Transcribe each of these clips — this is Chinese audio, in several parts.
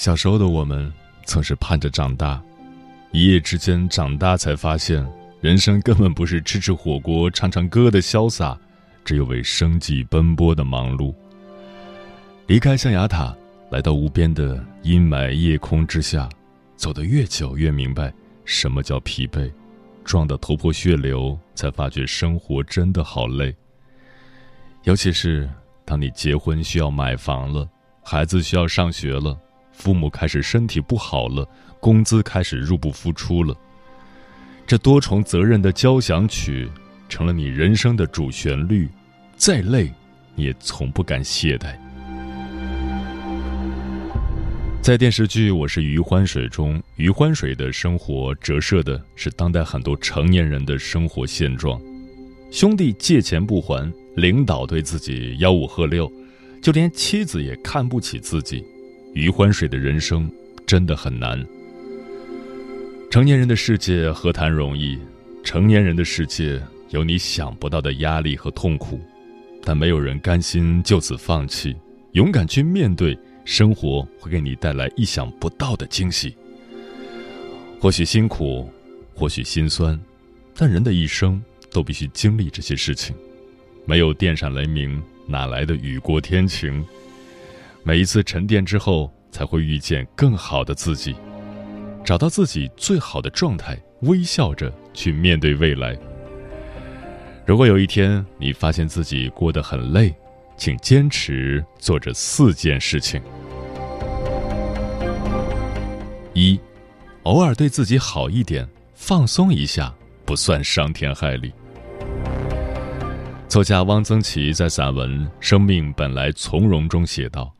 小时候的我们，总是盼着长大，一夜之间长大，才发现人生根本不是吃吃火锅、唱唱歌的潇洒，只有为生计奔波的忙碌。离开象牙塔，来到无边的阴霾夜空之下，走得越久，越明白什么叫疲惫，撞得头破血流，才发觉生活真的好累。尤其是当你结婚需要买房了，孩子需要上学了。父母开始身体不好了，工资开始入不敷出了。这多重责任的交响曲，成了你人生的主旋律。再累，也从不敢懈怠。在电视剧《我是余欢水》中，余欢水的生活折射的是当代很多成年人的生活现状：兄弟借钱不还，领导对自己吆五喝六，就连妻子也看不起自己。余欢水的人生真的很难。成年人的世界何谈容易？成年人的世界有你想不到的压力和痛苦，但没有人甘心就此放弃。勇敢去面对，生活会给你带来意想不到的惊喜。或许辛苦，或许心酸，但人的一生都必须经历这些事情。没有电闪雷鸣，哪来的雨过天晴？每一次沉淀之后，才会遇见更好的自己，找到自己最好的状态，微笑着去面对未来。如果有一天你发现自己过得很累，请坚持做这四件事情：一，偶尔对自己好一点，放松一下，不算伤天害理。作家汪曾祺在散文《生命本来从容》中写道。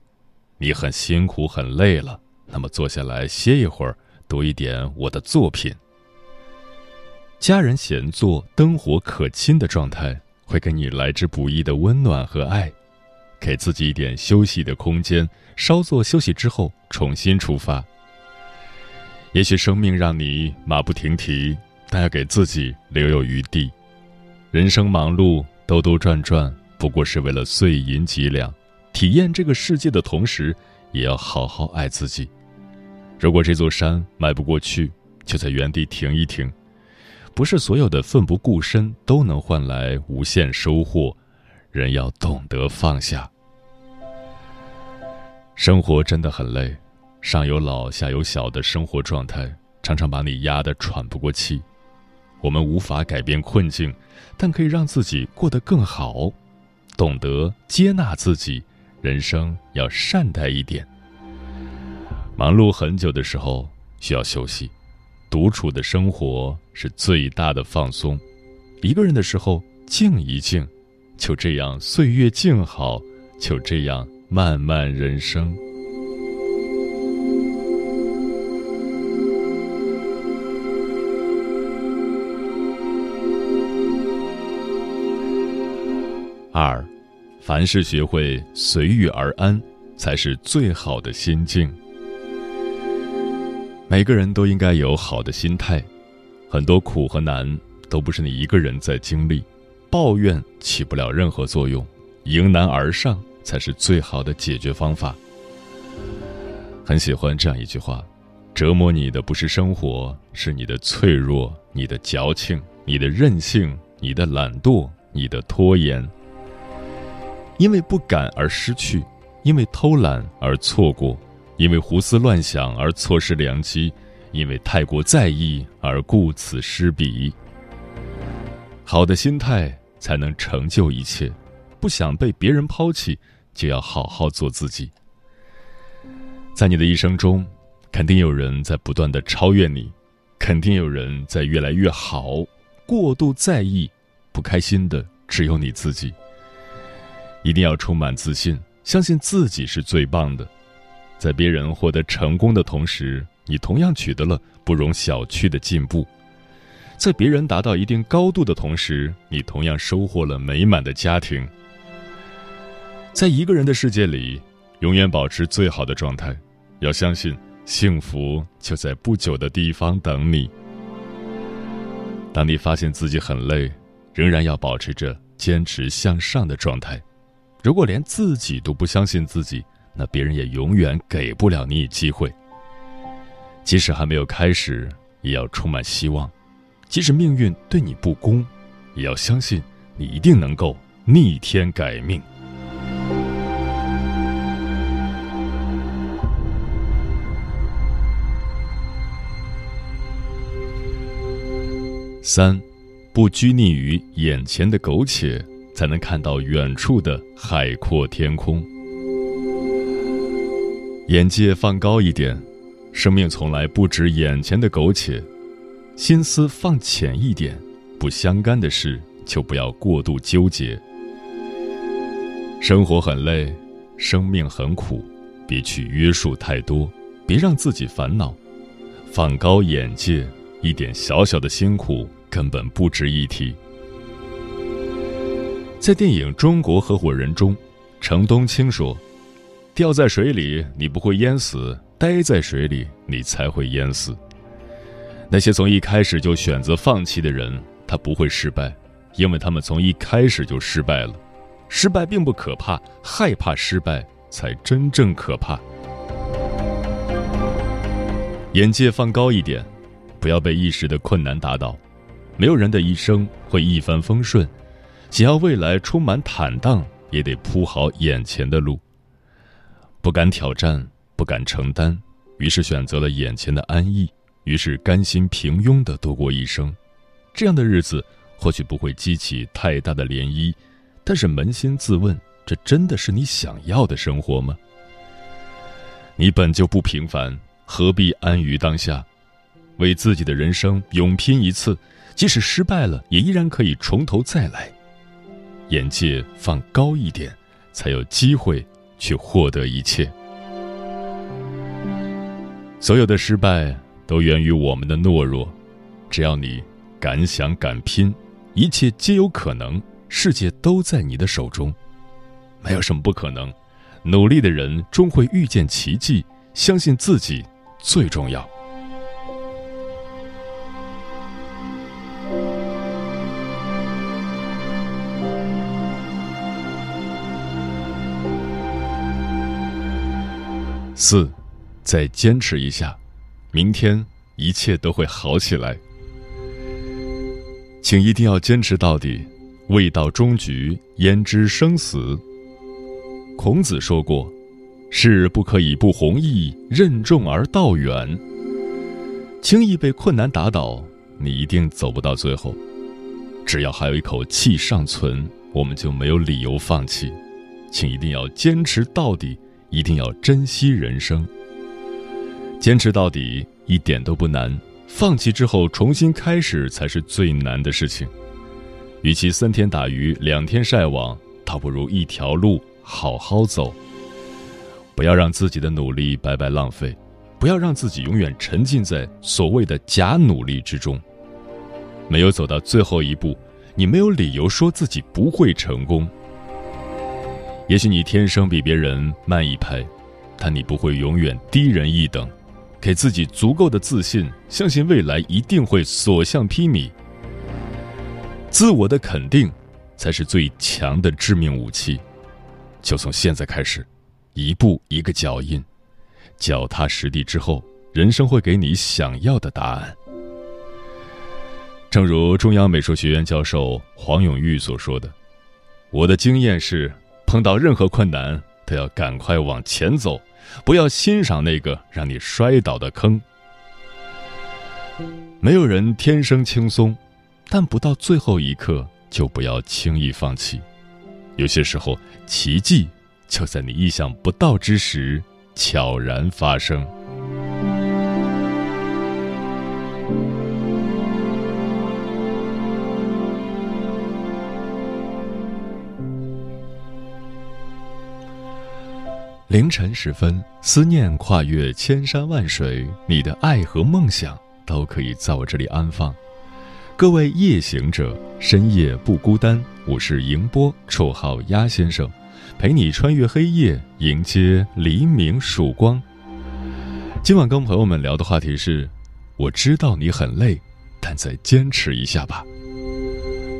你很辛苦很累了，那么坐下来歇一会儿，读一点我的作品。家人闲坐、灯火可亲的状态，会给你来之不易的温暖和爱。给自己一点休息的空间，稍作休息之后重新出发。也许生命让你马不停蹄，但要给自己留有余地。人生忙碌、兜兜转转，不过是为了碎银几两。体验这个世界的同时，也要好好爱自己。如果这座山迈不过去，就在原地停一停。不是所有的奋不顾身都能换来无限收获，人要懂得放下。生活真的很累，上有老下有小的生活状态，常常把你压得喘不过气。我们无法改变困境，但可以让自己过得更好，懂得接纳自己。人生要善待一点。忙碌很久的时候需要休息，独处的生活是最大的放松。一个人的时候静一静，就这样岁月静好，就这样漫漫人生。二。凡事学会随遇而安，才是最好的心境。每个人都应该有好的心态，很多苦和难都不是你一个人在经历，抱怨起不了任何作用，迎难而上才是最好的解决方法。很喜欢这样一句话：折磨你的不是生活，是你的脆弱、你的矫情、你的任性、你的懒惰、你的拖延。因为不敢而失去，因为偷懒而错过，因为胡思乱想而错失良机，因为太过在意而顾此失彼。好的心态才能成就一切，不想被别人抛弃，就要好好做自己。在你的一生中，肯定有人在不断的超越你，肯定有人在越来越好。过度在意、不开心的只有你自己。一定要充满自信，相信自己是最棒的。在别人获得成功的同时，你同样取得了不容小觑的进步。在别人达到一定高度的同时，你同样收获了美满的家庭。在一个人的世界里，永远保持最好的状态，要相信幸福就在不久的地方等你。当你发现自己很累，仍然要保持着坚持向上的状态。如果连自己都不相信自己，那别人也永远给不了你机会。即使还没有开始，也要充满希望。即使命运对你不公，也要相信你一定能够逆天改命。三，不拘泥于眼前的苟且，才能看到远处的海阔天空。眼界放高一点，生命从来不止眼前的苟且。心思放浅一点，不相干的事就不要过度纠结。生活很累，生命很苦，别去约束太多，别让自己烦恼。放高眼界，一点小小的辛苦根本不值一提。在电影《中国合伙人》中，程东青说：“掉在水里，你不会淹死；待在水里，你才会淹死。”那些从一开始就选择放弃的人，他不会失败，因为他们从一开始就失败了。失败并不可怕，害怕失败才真正可怕。眼界放高一点，不要被一时的困难打倒。没有人的一生会一帆风顺，想要未来充满坦荡，也得铺好眼前的路。不敢挑战，不敢承担，于是选择了眼前的安逸。于是甘心平庸的度过一生，这样的日子或许不会激起太大的涟漪，但是扪心自问，这真的是你想要的生活吗？你本就不平凡，何必安于当下？为自己的人生勇拼一次，即使失败了，也依然可以从头再来。眼界放高一点，才有机会去获得一切。所有的失败。都源于我们的懦弱。只要你敢想敢拼，一切皆有可能。世界都在你的手中，没有什么不可能。努力的人终会遇见奇迹。相信自己最重要。四，再坚持一下。明天一切都会好起来，请一定要坚持到底。未到终局，焉知生死？孔子说过：“事不可以不弘毅，任重而道远。”轻易被困难打倒，你一定走不到最后。只要还有一口气尚存，我们就没有理由放弃。请一定要坚持到底，一定要珍惜人生。坚持到底一点都不难，放弃之后重新开始才是最难的事情。与其三天打鱼两天晒网，倒不如一条路好好走。不要让自己的努力白白浪费，不要让自己永远沉浸在所谓的假努力之中。没有走到最后一步，你没有理由说自己不会成功。也许你天生比别人慢一拍，但你不会永远低人一等。给自己足够的自信，相信未来一定会所向披靡。自我的肯定，才是最强的致命武器。就从现在开始，一步一个脚印，脚踏实地之后，人生会给你想要的答案。正如中央美术学院教授黄永玉所说的：“我的经验是，碰到任何困难都要赶快往前走，不要欣赏那个让你摔倒的坑。没有人天生轻松，但不到最后一刻就不要轻易放弃。有些时候，奇迹就在你意想不到之时悄然发生。”凌晨时分，思念跨越千山万水，你的爱和梦想都可以在我这里安放。各位夜行者，深夜不孤单。我是迎波，绰号鸭先生，陪你穿越黑夜，迎接黎明曙光。今晚跟朋友们聊的话题是：我知道你很累，但再坚持一下吧。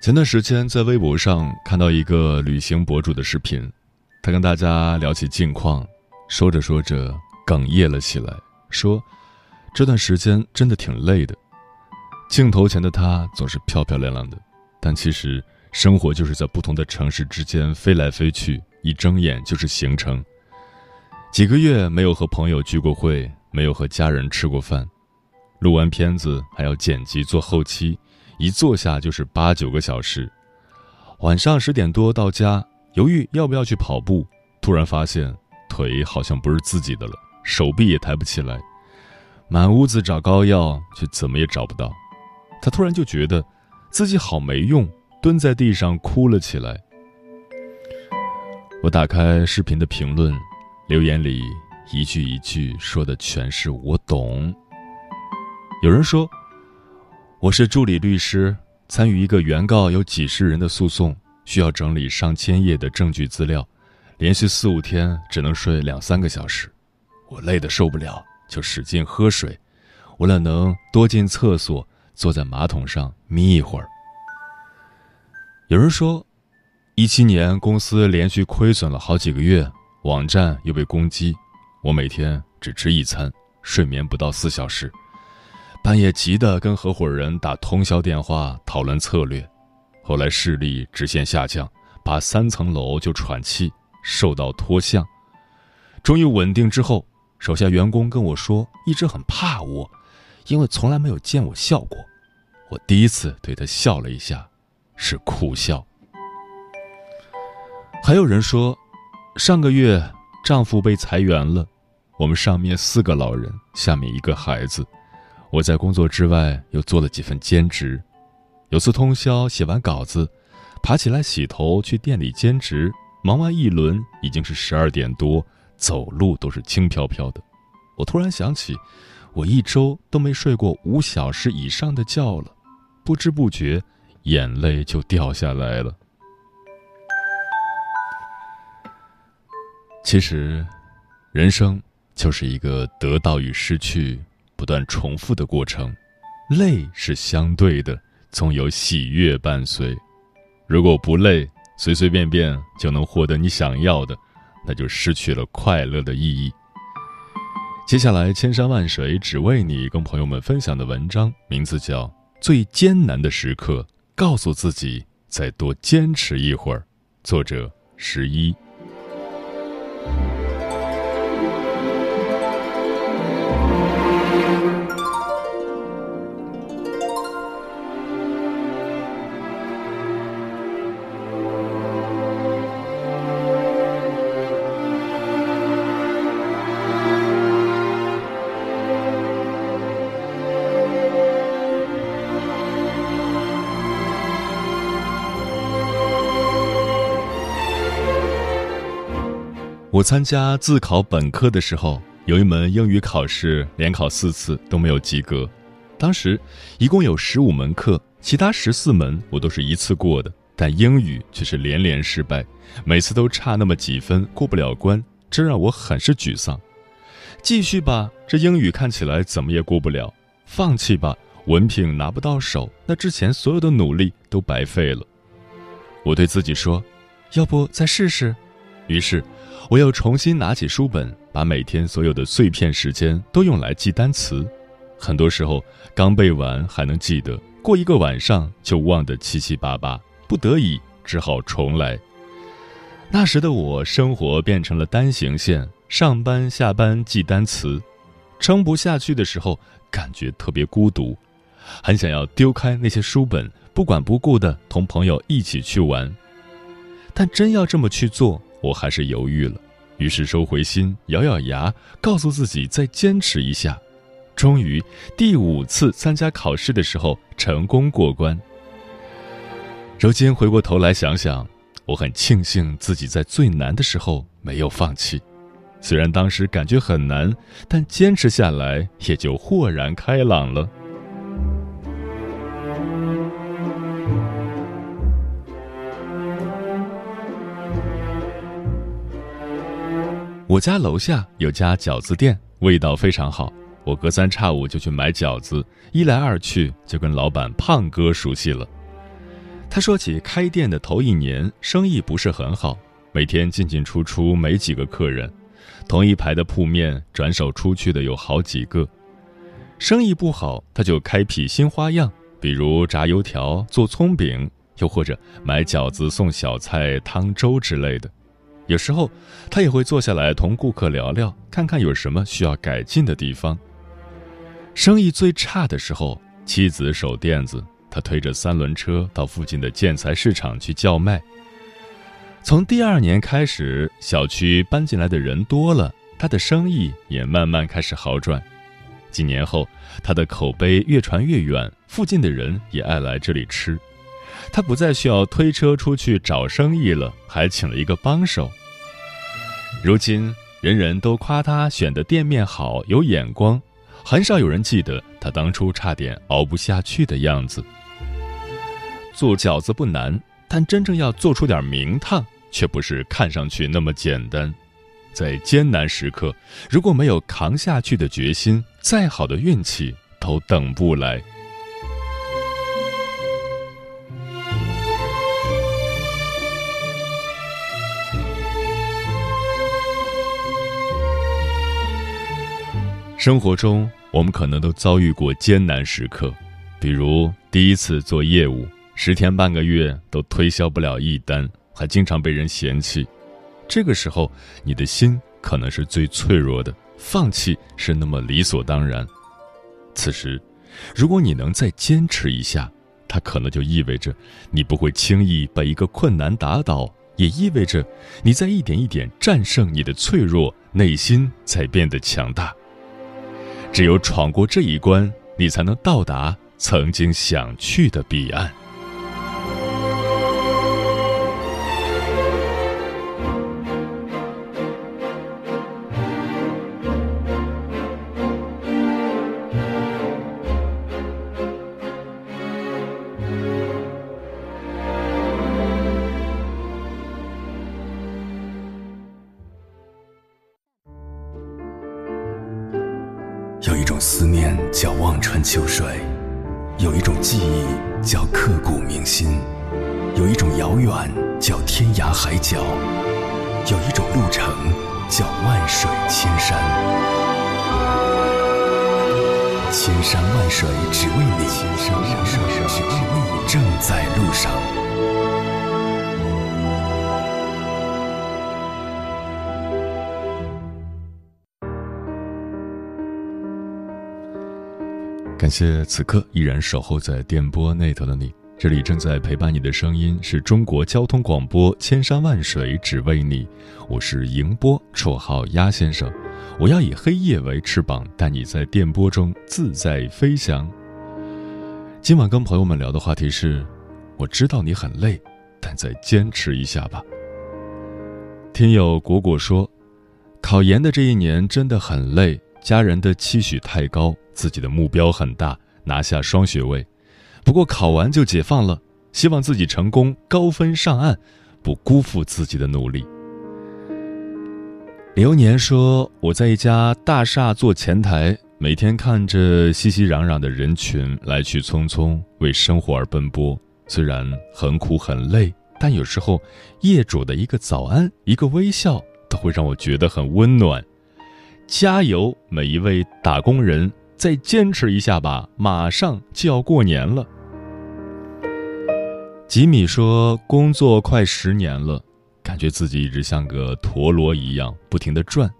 前段时间在微博上看到一个旅行博主的视频，他跟大家聊起近况，说着说着哽咽了起来，说这段时间真的挺累的。镜头前的他总是漂漂亮亮的，但其实生活就是在不同的城市之间飞来飞去，一睁眼就是行程。几个月没有和朋友聚过会，没有和家人吃过饭，录完片子还要剪辑做后期。一坐下就是八九个小时，晚上十点多到家，犹豫要不要去跑步，突然发现腿好像不是自己的了，手臂也抬不起来，满屋子找膏药，却怎么也找不到。他突然就觉得自己好没用，蹲在地上哭了起来。我打开视频的评论，留言里一句一句说的全是我懂。有人说。我是助理律师，参与一个原告有几十人的诉讼，需要整理上千页的证据资料，连续四五天只能睡两三个小时，我累得受不了，就使劲喝水，为了能多进厕所，坐在马桶上眯一会儿。有人说，一七年公司连续亏损了好几个月，网站又被攻击，我每天只吃一餐，睡眠不到四小时。半夜急得跟合伙人打通宵电话讨论策略，后来视力直线下降，爬三层楼就喘气，瘦到脱相。终于稳定之后，手下员工跟我说，一直很怕我，因为从来没有见我笑过。我第一次对他笑了一下，是苦笑。还有人说，上个月丈夫被裁员了，我们上面四个老人，下面一个孩子。我在工作之外又做了几份兼职，有次通宵写完稿子，爬起来洗头去店里兼职，忙完一轮已经是十二点多，走路都是轻飘飘的。我突然想起，我一周都没睡过五小时以上的觉了，不知不觉眼泪就掉下来了。其实，人生就是一个得到与失去。不断重复的过程，累是相对的，总有喜悦伴随。如果不累，随随便便就能获得你想要的，那就失去了快乐的意义。接下来，千山万水只为你，跟朋友们分享的文章名字叫《最艰难的时刻告诉自己再多坚持一会儿。作者：十一。我参加自考本科的时候，有一门英语考试，连考四次都没有及格。当时一共有十五门课，其他十四门我都是一次过的，但英语却是连连失败，每次都差那么几分过不了关，这让我很是沮丧。继续吧，这英语看起来怎么也过不了；放弃吧，文凭拿不到手，那之前所有的努力都白费了。我对自己说：“要不再试试？”于是。我又重新拿起书本，把每天所有的碎片时间都用来记单词。很多时候刚背完还能记得，过一个晚上就忘得七七八八，不得已只好重来。那时的我，生活变成了单行线，上班下班记单词，撑不下去的时候，感觉特别孤独，很想要丢开那些书本，不管不顾的同朋友一起去玩。但真要这么去做，我还是犹豫了，于是收回心，咬咬牙，告诉自己再坚持一下。终于，第五次参加考试的时候成功过关。如今回过头来想想，我很庆幸自己在最难的时候没有放弃。虽然当时感觉很难，但坚持下来也就豁然开朗了。我家楼下有家饺子店，味道非常好。我隔三差五就去买饺子，一来二去就跟老板胖哥熟悉了。他说起开店的头一年，生意不是很好，每天进进出出没几个客人，同一排的铺面转手出去的有好几个。生意不好，他就开辟新花样，比如炸油条、做葱饼，又或者买饺子送小菜、汤粥之类的。有时候，他也会坐下来同顾客聊聊，看看有什么需要改进的地方。生意最差的时候，妻子守店子，他推着三轮车到附近的建材市场去叫卖。从第二年开始，小区搬进来的人多了，他的生意也慢慢开始好转。几年后，他的口碑越传越远，附近的人也爱来这里吃。他不再需要推车出去找生意了，还请了一个帮手。如今，人人都夸他选的店面好，有眼光，很少有人记得他当初差点熬不下去的样子。做饺子不难，但真正要做出点名堂，却不是看上去那么简单。在艰难时刻，如果没有扛下去的决心，再好的运气都等不来。生活中，我们可能都遭遇过艰难时刻，比如第一次做业务，十天半个月都推销不了一单，还经常被人嫌弃。这个时候，你的心可能是最脆弱的，放弃是那么理所当然。此时，如果你能再坚持一下，它可能就意味着你不会轻易把一个困难打倒，也意味着你在一点一点战胜你的脆弱，内心在变得强大。只有闯过这一关，你才能到达曾经想去的彼岸。有一种遥远叫天涯海角，有一种路程叫万水千山。千山万水只为你，千山万水只为你，正在路上。感谢此刻依然守候在电波那头的你，这里正在陪伴你的声音是中国交通广播，千山万水只为你，我是迎波，绰号鸭先生。我要以黑夜为翅膀，带你在电波中自在飞翔。今晚跟朋友们聊的话题是：我知道你很累，但再坚持一下吧。听友果果说，考研的这一年真的很累，家人的期许太高，自己的目标很大，拿下双学位。不过考完就解放了，希望自己成功，高分上岸，不辜负自己的努力。流年说：“我在一家大厦做前台，每天看着熙熙攘攘的人群来去匆匆，为生活而奔波。虽然很苦很累，但有时候业主的一个早安、一个微笑，都会让我觉得很温暖。加油，每一位打工人，再坚持一下吧，马上就要过年了。”吉米说：“工作快十年了。”感觉自己一直像个陀螺一样不停的转，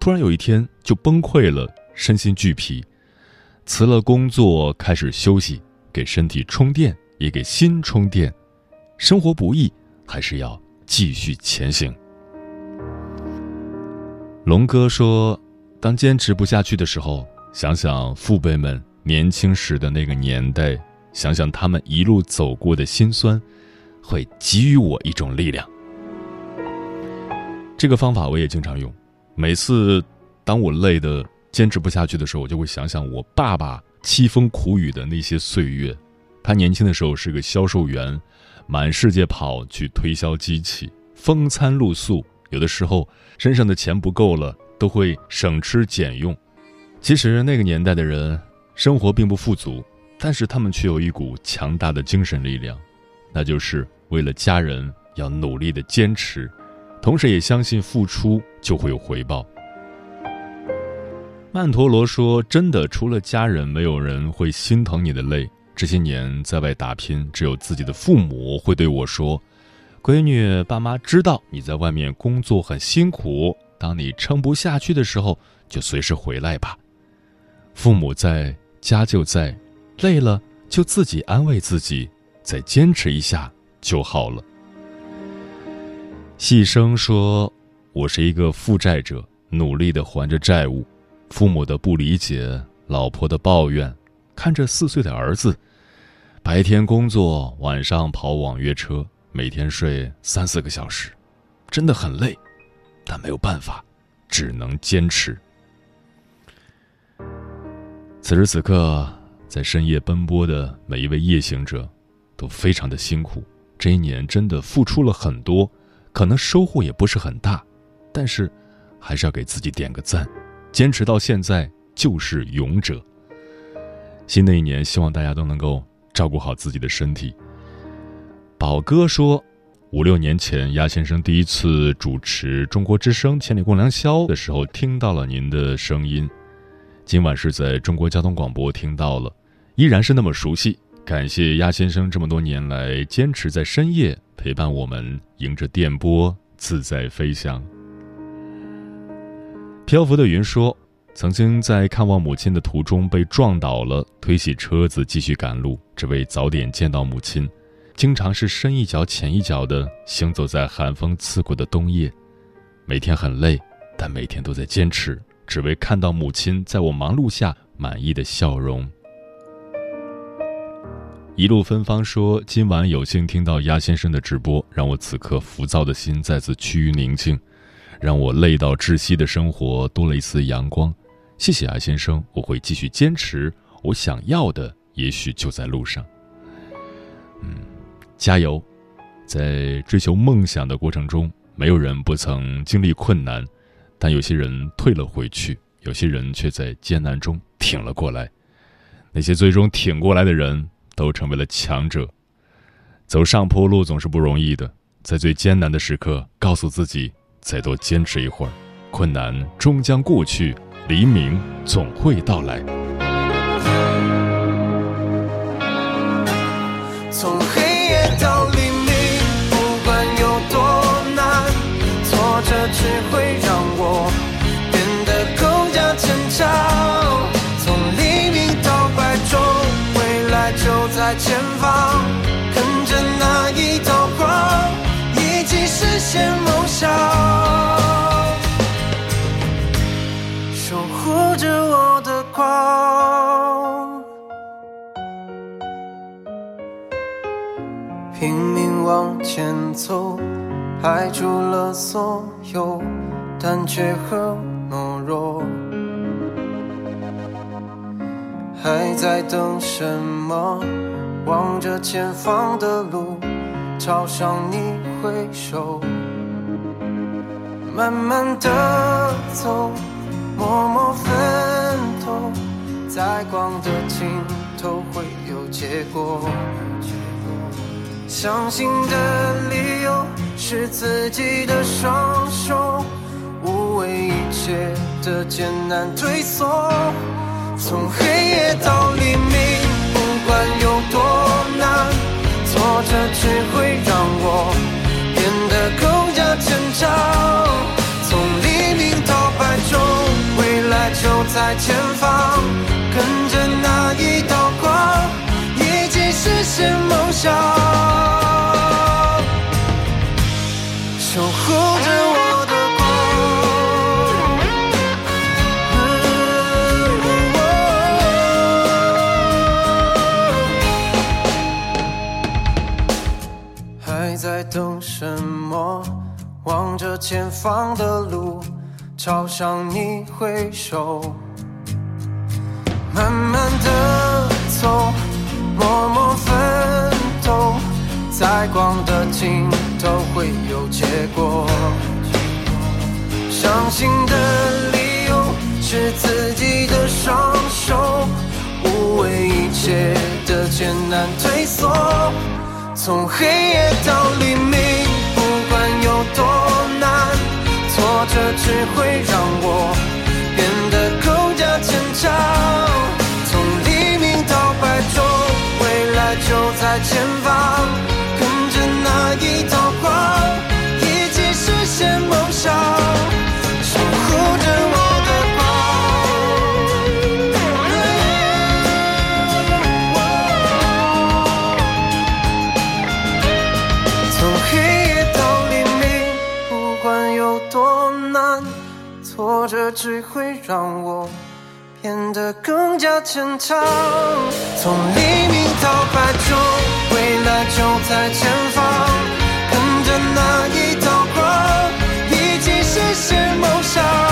突然有一天就崩溃了，身心俱疲，辞了工作开始休息，给身体充电，也给心充电。生活不易，还是要继续前行。龙哥说：“当坚持不下去的时候，想想父辈们年轻时的那个年代，想想他们一路走过的辛酸，会给予我一种力量。”这个方法我也经常用，每次当我累的坚持不下去的时候，我就会想想我爸爸凄风苦雨的那些岁月。他年轻的时候是个销售员，满世界跑去推销机器，风餐露宿，有的时候身上的钱不够了，都会省吃俭用。其实那个年代的人生活并不富足，但是他们却有一股强大的精神力量，那就是为了家人要努力的坚持。同时也相信付出就会有回报。曼陀罗说：“真的，除了家人，没有人会心疼你的累。这些年在外打拼，只有自己的父母会对我说：‘闺女，爸妈知道你在外面工作很辛苦，当你撑不下去的时候，就随时回来吧。’父母在家就在，累了就自己安慰自己，再坚持一下就好了。”细声说：“我是一个负债者，努力的还着债务，父母的不理解，老婆的抱怨，看着四岁的儿子，白天工作，晚上跑网约车，每天睡三四个小时，真的很累，但没有办法，只能坚持。此时此刻，在深夜奔波的每一位夜行者，都非常的辛苦，这一年真的付出了很多。”可能收获也不是很大，但是还是要给自己点个赞，坚持到现在就是勇者。新的一年，希望大家都能够照顾好自己的身体。宝哥说，五六年前，鸭先生第一次主持《中国之声·千里共良宵》的时候，听到了您的声音。今晚是在中国交通广播听到了，依然是那么熟悉。感谢鸭先生这么多年来坚持在深夜陪伴我们，迎着电波自在飞翔。漂浮的云说：“曾经在看望母亲的途中被撞倒了，推起车子继续赶路，只为早点见到母亲。经常是深一脚浅一脚的行走在寒风刺骨的冬夜，每天很累，但每天都在坚持，只为看到母亲在我忙碌下满意的笑容。”一路芬芳说：“今晚有幸听到鸭先生的直播，让我此刻浮躁的心再次趋于宁静，让我累到窒息的生活多了一丝阳光。谢谢鸭先生，我会继续坚持。我想要的也许就在路上。嗯，加油！在追求梦想的过程中，没有人不曾经历困难，但有些人退了回去，有些人却在艰难中挺了过来。那些最终挺过来的人。”都成为了强者。走上坡路总是不容易的，在最艰难的时刻，告诉自己再多坚持一会儿，困难终将过去，黎明总会到来。从黑夜到黎明，不管有多难，挫折只会让我变得更加坚强。在前方，跟着那一道光，一起实现梦想，守护着我的光。拼命往前走，排除了所有胆怯和懦弱。还在等什么？望着前方的路，朝向你挥手。慢慢的走，默默奋斗，在光的尽头会有结果。相信的理由是自己的双手，无畏一切的艰难退缩。从黑夜到黎明，管有多难，挫折只会让我变得更加坚强。从黎明到白昼，未来就在前方，跟着那一道光，一起实现梦想，守护着我沉默？望着前方的路，朝向你挥手。慢慢的走，默默奋斗，在光的尽头会有结果。伤心的理由是自己的双手，无畏一切的艰难退缩。从黑夜到黎明，只会让我变得更加坚强。从黎明到白昼，未来就在前方，跟着那一道光，一起实现梦想，挫折只会让我变得更加坚强。从黎明到白昼，未来就在前方，跟着那一道光，一起实现梦想。